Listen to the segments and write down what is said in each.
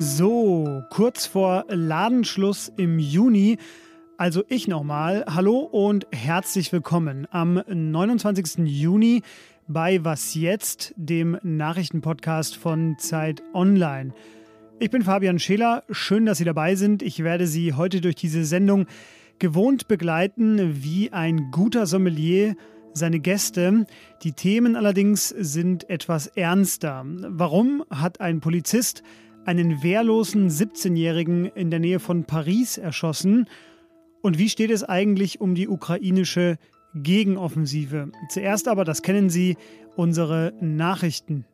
So, kurz vor Ladenschluss im Juni. Also ich nochmal. Hallo und herzlich willkommen am 29. Juni bei Was jetzt, dem Nachrichtenpodcast von Zeit Online. Ich bin Fabian Scheler. Schön, dass Sie dabei sind. Ich werde Sie heute durch diese Sendung gewohnt begleiten wie ein guter Sommelier seine Gäste. Die Themen allerdings sind etwas ernster. Warum hat ein Polizist einen wehrlosen 17-Jährigen in der Nähe von Paris erschossen? Und wie steht es eigentlich um die ukrainische Gegenoffensive? Zuerst aber, das kennen Sie, unsere Nachrichten.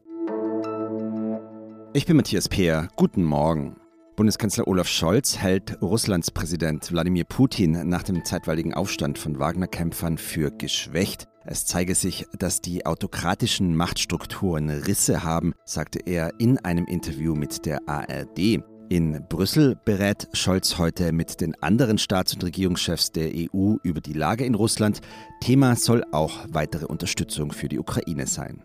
Ich bin Matthias Peer. Guten Morgen. Bundeskanzler Olaf Scholz hält Russlands Präsident Wladimir Putin nach dem zeitweiligen Aufstand von Wagner-Kämpfern für geschwächt. Es zeige sich, dass die autokratischen Machtstrukturen Risse haben, sagte er in einem Interview mit der ARD. In Brüssel berät Scholz heute mit den anderen Staats- und Regierungschefs der EU über die Lage in Russland. Thema soll auch weitere Unterstützung für die Ukraine sein.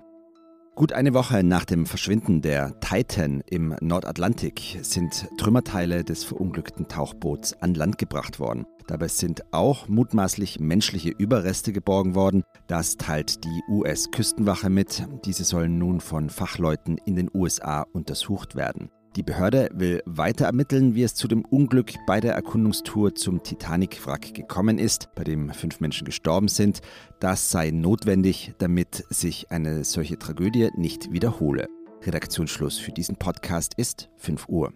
Gut eine Woche nach dem Verschwinden der Titan im Nordatlantik sind Trümmerteile des verunglückten Tauchboots an Land gebracht worden. Dabei sind auch mutmaßlich menschliche Überreste geborgen worden. Das teilt die US-Küstenwache mit. Diese sollen nun von Fachleuten in den USA untersucht werden. Die Behörde will weiter ermitteln, wie es zu dem Unglück bei der Erkundungstour zum Titanic-Wrack gekommen ist, bei dem fünf Menschen gestorben sind. Das sei notwendig, damit sich eine solche Tragödie nicht wiederhole. Redaktionsschluss für diesen Podcast ist 5 Uhr.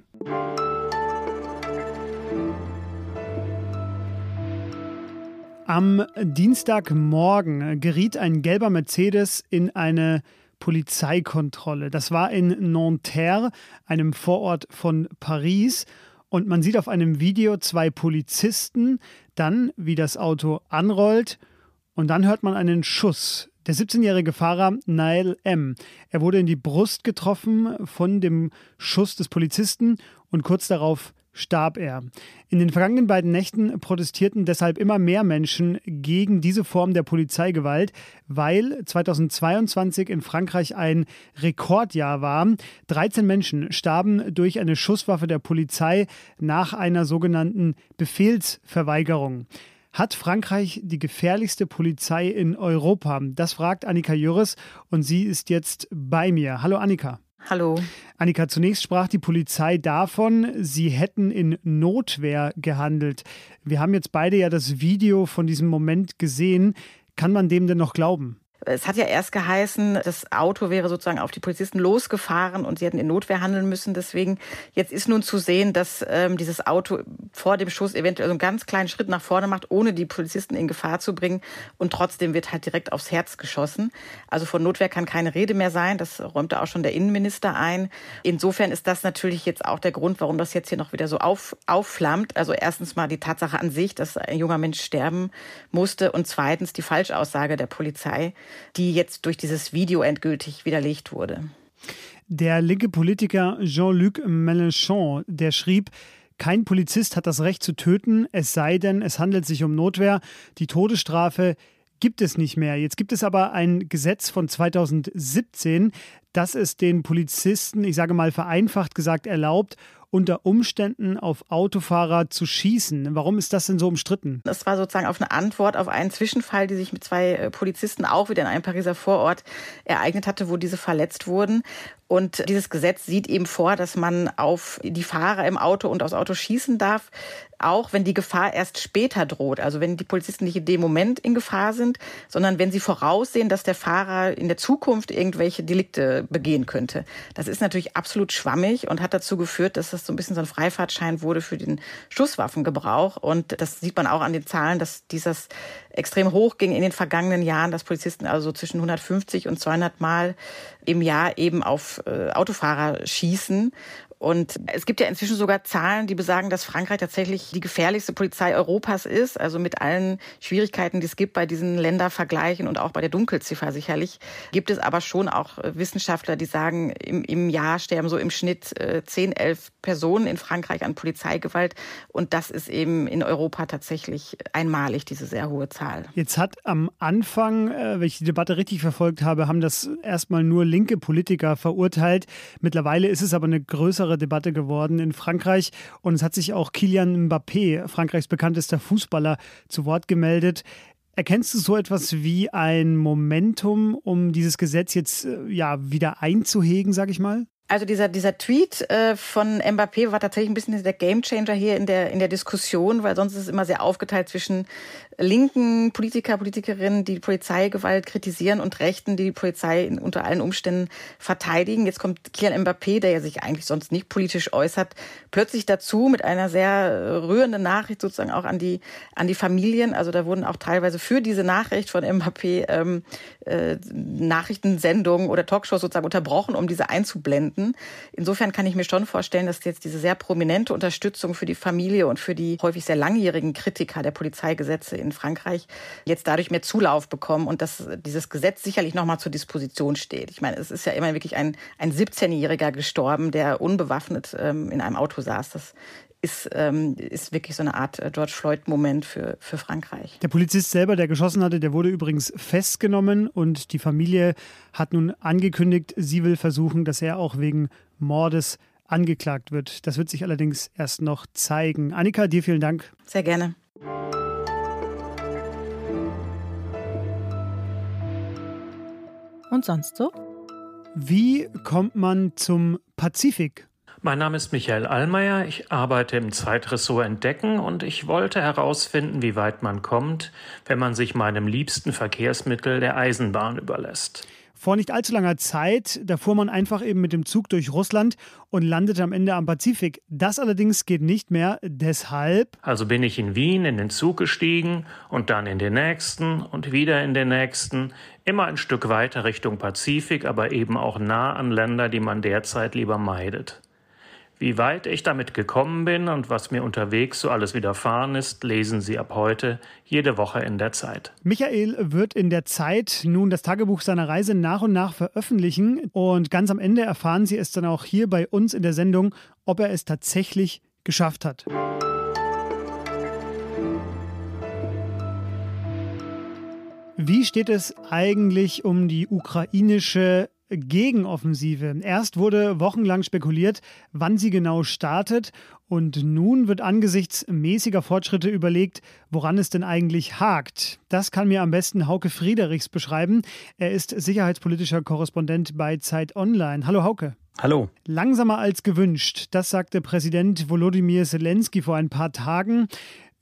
Am Dienstagmorgen geriet ein gelber Mercedes in eine Polizeikontrolle. Das war in Nanterre, einem Vorort von Paris. Und man sieht auf einem Video zwei Polizisten, dann wie das Auto anrollt und dann hört man einen Schuss. Der 17-jährige Fahrer Nail M. Er wurde in die Brust getroffen von dem Schuss des Polizisten und kurz darauf starb er. In den vergangenen beiden Nächten protestierten deshalb immer mehr Menschen gegen diese Form der Polizeigewalt, weil 2022 in Frankreich ein Rekordjahr war. 13 Menschen starben durch eine Schusswaffe der Polizei nach einer sogenannten Befehlsverweigerung. Hat Frankreich die gefährlichste Polizei in Europa? Das fragt Annika Jürres und sie ist jetzt bei mir. Hallo Annika. Hallo. Annika, zunächst sprach die Polizei davon, sie hätten in Notwehr gehandelt. Wir haben jetzt beide ja das Video von diesem Moment gesehen. Kann man dem denn noch glauben? Es hat ja erst geheißen, das Auto wäre sozusagen auf die Polizisten losgefahren und sie hätten in Notwehr handeln müssen. Deswegen jetzt ist nun zu sehen, dass ähm, dieses Auto vor dem Schuss eventuell so einen ganz kleinen Schritt nach vorne macht, ohne die Polizisten in Gefahr zu bringen. Und trotzdem wird halt direkt aufs Herz geschossen. Also von Notwehr kann keine Rede mehr sein. Das räumte auch schon der Innenminister ein. Insofern ist das natürlich jetzt auch der Grund, warum das jetzt hier noch wieder so auf, aufflammt. Also erstens mal die Tatsache an sich, dass ein junger Mensch sterben musste und zweitens die Falschaussage der Polizei die jetzt durch dieses Video endgültig widerlegt wurde. Der linke Politiker Jean-Luc Mélenchon, der schrieb, kein Polizist hat das Recht zu töten, es sei denn, es handelt sich um Notwehr. Die Todesstrafe gibt es nicht mehr. Jetzt gibt es aber ein Gesetz von 2017, das es den Polizisten, ich sage mal vereinfacht gesagt, erlaubt, unter Umständen auf Autofahrer zu schießen. Warum ist das denn so umstritten? Das war sozusagen auf eine Antwort auf einen Zwischenfall, die sich mit zwei äh, Polizisten auch wieder in einem Pariser Vorort ereignet hatte, wo diese verletzt wurden. Und dieses Gesetz sieht eben vor, dass man auf die Fahrer im Auto und aufs Auto schießen darf, auch wenn die Gefahr erst später droht. Also wenn die Polizisten nicht in dem Moment in Gefahr sind, sondern wenn sie voraussehen, dass der Fahrer in der Zukunft irgendwelche Delikte begehen könnte. Das ist natürlich absolut schwammig und hat dazu geführt, dass das so ein bisschen so ein Freifahrtschein wurde für den Schusswaffengebrauch. Und das sieht man auch an den Zahlen, dass dieses extrem hoch ging in den vergangenen Jahren, dass Polizisten also zwischen 150 und 200 Mal im Jahr eben auf äh, Autofahrer schießen. Und es gibt ja inzwischen sogar Zahlen, die besagen, dass Frankreich tatsächlich die gefährlichste Polizei Europas ist. Also mit allen Schwierigkeiten, die es gibt bei diesen Ländervergleichen und auch bei der Dunkelziffer sicherlich. Gibt es aber schon auch Wissenschaftler, die sagen, im, im Jahr sterben so im Schnitt äh, 10, 11 Personen in Frankreich an Polizeigewalt. Und das ist eben in Europa tatsächlich einmalig, diese sehr hohe Zahl. Jetzt hat am Anfang, äh, wenn ich die Debatte richtig verfolgt habe, haben das erstmal nur linke Politiker verurteilt. Mittlerweile ist es aber eine größere größere Debatte geworden in Frankreich. Und es hat sich auch Kilian Mbappé, Frankreichs bekanntester Fußballer, zu Wort gemeldet. Erkennst du so etwas wie ein Momentum, um dieses Gesetz jetzt äh, ja wieder einzuhegen, sag ich mal? Also dieser, dieser Tweet äh, von Mbappé war tatsächlich ein bisschen der Gamechanger hier in der, in der Diskussion, weil sonst ist es immer sehr aufgeteilt zwischen linken Politiker, Politikerinnen, die, Polizeigewalt kritisieren und Rechten, die die Polizei unter allen Umständen verteidigen. Jetzt kommt Kylian Mbappé, der ja sich eigentlich sonst nicht politisch äußert, plötzlich dazu mit einer sehr rührenden Nachricht sozusagen auch an die, an die Familien. Also da wurden auch teilweise für diese Nachricht von Mbappé ähm, äh, Nachrichtensendungen oder Talkshows sozusagen unterbrochen, um diese einzublenden. Insofern kann ich mir schon vorstellen, dass jetzt diese sehr prominente Unterstützung für die Familie und für die häufig sehr langjährigen Kritiker der Polizeigesetze in Frankreich jetzt dadurch mehr Zulauf bekommen und dass dieses Gesetz sicherlich nochmal zur Disposition steht. Ich meine, es ist ja immer wirklich ein, ein 17-Jähriger gestorben, der unbewaffnet ähm, in einem Auto saß. Das ist, ähm, ist wirklich so eine Art äh, George Floyd-Moment für, für Frankreich. Der Polizist selber, der geschossen hatte, der wurde übrigens festgenommen und die Familie hat nun angekündigt, sie will versuchen, dass er auch wegen Mordes angeklagt wird. Das wird sich allerdings erst noch zeigen. Annika, dir vielen Dank. Sehr gerne. Und sonst so? Wie kommt man zum Pazifik? Mein Name ist Michael Allmeier, ich arbeite im Zeitressort Entdecken und ich wollte herausfinden, wie weit man kommt, wenn man sich meinem liebsten Verkehrsmittel der Eisenbahn überlässt. Vor nicht allzu langer Zeit, da fuhr man einfach eben mit dem Zug durch Russland und landete am Ende am Pazifik. Das allerdings geht nicht mehr, deshalb. Also bin ich in Wien in den Zug gestiegen und dann in den nächsten und wieder in den nächsten, immer ein Stück weiter Richtung Pazifik, aber eben auch nah an Länder, die man derzeit lieber meidet. Wie weit ich damit gekommen bin und was mir unterwegs so alles widerfahren ist, lesen Sie ab heute jede Woche in der Zeit. Michael wird in der Zeit nun das Tagebuch seiner Reise nach und nach veröffentlichen und ganz am Ende erfahren Sie es dann auch hier bei uns in der Sendung, ob er es tatsächlich geschafft hat. Wie steht es eigentlich um die ukrainische Gegenoffensive. Erst wurde wochenlang spekuliert, wann sie genau startet und nun wird angesichts mäßiger Fortschritte überlegt, woran es denn eigentlich hakt. Das kann mir am besten Hauke Friedrichs beschreiben. Er ist sicherheitspolitischer Korrespondent bei Zeit Online. Hallo Hauke. Hallo. Langsamer als gewünscht, das sagte Präsident Volodymyr Zelensky vor ein paar Tagen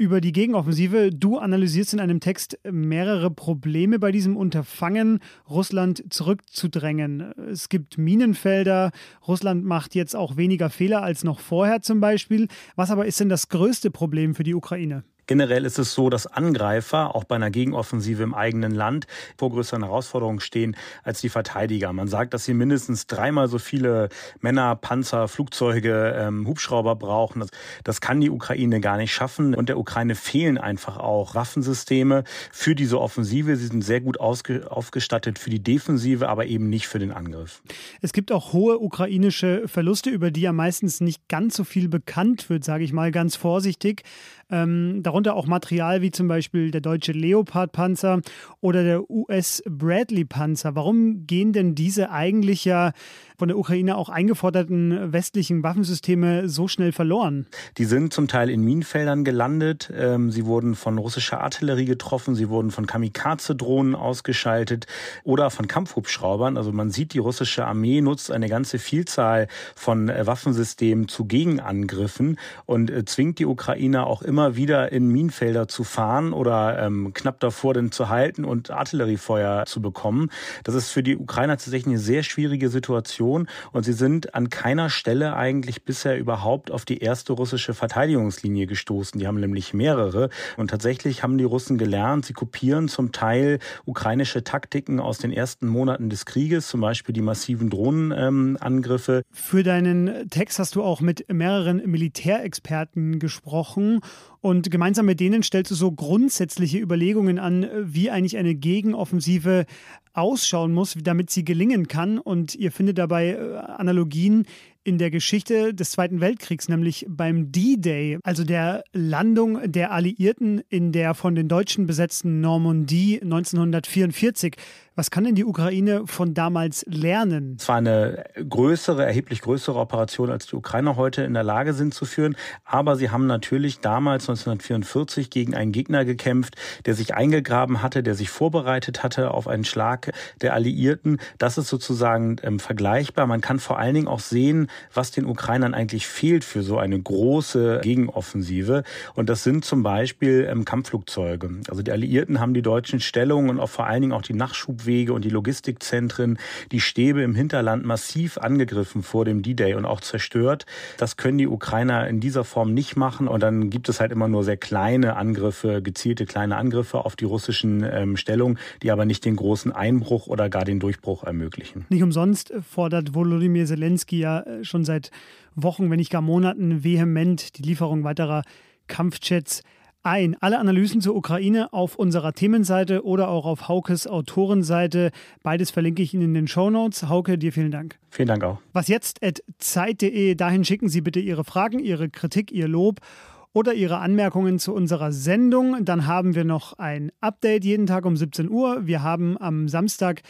über die Gegenoffensive. Du analysierst in einem Text mehrere Probleme bei diesem Unterfangen, Russland zurückzudrängen. Es gibt Minenfelder, Russland macht jetzt auch weniger Fehler als noch vorher zum Beispiel. Was aber ist denn das größte Problem für die Ukraine? Generell ist es so, dass Angreifer auch bei einer Gegenoffensive im eigenen Land vor größeren Herausforderungen stehen als die Verteidiger. Man sagt, dass sie mindestens dreimal so viele Männer, Panzer, Flugzeuge, ähm, Hubschrauber brauchen. Das, das kann die Ukraine gar nicht schaffen. Und der Ukraine fehlen einfach auch Waffensysteme für diese Offensive. Sie sind sehr gut aufgestattet für die Defensive, aber eben nicht für den Angriff. Es gibt auch hohe ukrainische Verluste, über die ja meistens nicht ganz so viel bekannt wird, sage ich mal ganz vorsichtig. Ähm, darunter auch Material wie zum Beispiel der deutsche Leopard-Panzer oder der US-Bradley-Panzer. Warum gehen denn diese eigentlich ja von der Ukraine auch eingeforderten westlichen Waffensysteme so schnell verloren? Die sind zum Teil in Minenfeldern gelandet. Ähm, sie wurden von russischer Artillerie getroffen. Sie wurden von Kamikaze-Drohnen ausgeschaltet oder von Kampfhubschraubern. Also man sieht, die russische Armee nutzt eine ganze Vielzahl von äh, Waffensystemen zu Gegenangriffen und äh, zwingt die Ukrainer auch immer wieder in Minenfelder zu fahren oder ähm, knapp davor denn zu halten und Artilleriefeuer zu bekommen. Das ist für die Ukrainer tatsächlich eine sehr schwierige Situation. Situation und sie sind an keiner Stelle eigentlich bisher überhaupt auf die erste russische Verteidigungslinie gestoßen. Die haben nämlich mehrere und tatsächlich haben die Russen gelernt, sie kopieren zum Teil ukrainische Taktiken aus den ersten Monaten des Krieges, zum Beispiel die massiven Drohnenangriffe. Ähm, Für deinen Text hast du auch mit mehreren Militärexperten gesprochen und gemeinsam mit denen stellst du so grundsätzliche Überlegungen an, wie eigentlich eine Gegenoffensive ausschauen muss, damit sie gelingen kann. Und ihr findet dabei äh, Analogien, in der Geschichte des Zweiten Weltkriegs, nämlich beim D-Day, also der Landung der Alliierten in der von den Deutschen besetzten Normandie 1944. Was kann denn die Ukraine von damals lernen? Es war eine größere, erheblich größere Operation, als die Ukrainer heute in der Lage sind zu führen. Aber sie haben natürlich damals 1944 gegen einen Gegner gekämpft, der sich eingegraben hatte, der sich vorbereitet hatte auf einen Schlag der Alliierten. Das ist sozusagen ähm, vergleichbar. Man kann vor allen Dingen auch sehen, was den Ukrainern eigentlich fehlt für so eine große Gegenoffensive. Und das sind zum Beispiel ähm, Kampfflugzeuge. Also die Alliierten haben die deutschen Stellungen und auch vor allen Dingen auch die Nachschub Flugwege und die Logistikzentren, die Stäbe im Hinterland massiv angegriffen vor dem D-Day und auch zerstört. Das können die Ukrainer in dieser Form nicht machen. Und dann gibt es halt immer nur sehr kleine Angriffe, gezielte kleine Angriffe auf die russischen ähm, Stellungen, die aber nicht den großen Einbruch oder gar den Durchbruch ermöglichen. Nicht umsonst fordert Volodymyr Zelensky ja äh, schon seit Wochen, wenn nicht gar Monaten, vehement die Lieferung weiterer Kampfjets ein. Alle Analysen zur Ukraine auf unserer Themenseite oder auch auf Haukes Autorenseite. Beides verlinke ich Ihnen in den Show Notes. Hauke, dir vielen Dank. Vielen Dank auch. Was jetzt zeit.de. Dahin schicken Sie bitte Ihre Fragen, Ihre Kritik, Ihr Lob oder Ihre Anmerkungen zu unserer Sendung. Dann haben wir noch ein Update jeden Tag um 17 Uhr. Wir haben am Samstag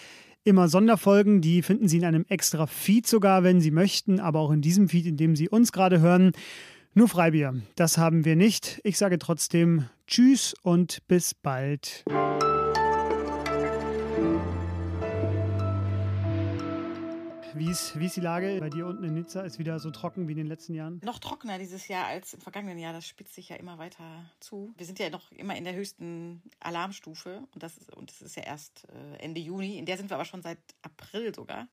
immer Sonderfolgen, die finden Sie in einem extra Feed sogar, wenn Sie möchten, aber auch in diesem Feed, in dem Sie uns gerade hören. Nur Freibier, das haben wir nicht. Ich sage trotzdem Tschüss und bis bald. Wie ist, wie ist die Lage bei dir unten in Nizza? Ist wieder so trocken wie in den letzten Jahren? Noch trockener dieses Jahr als im vergangenen Jahr. Das spitzt sich ja immer weiter zu. Wir sind ja noch immer in der höchsten Alarmstufe und das ist, und das ist ja erst äh, Ende Juni. In der sind wir aber schon seit April sogar.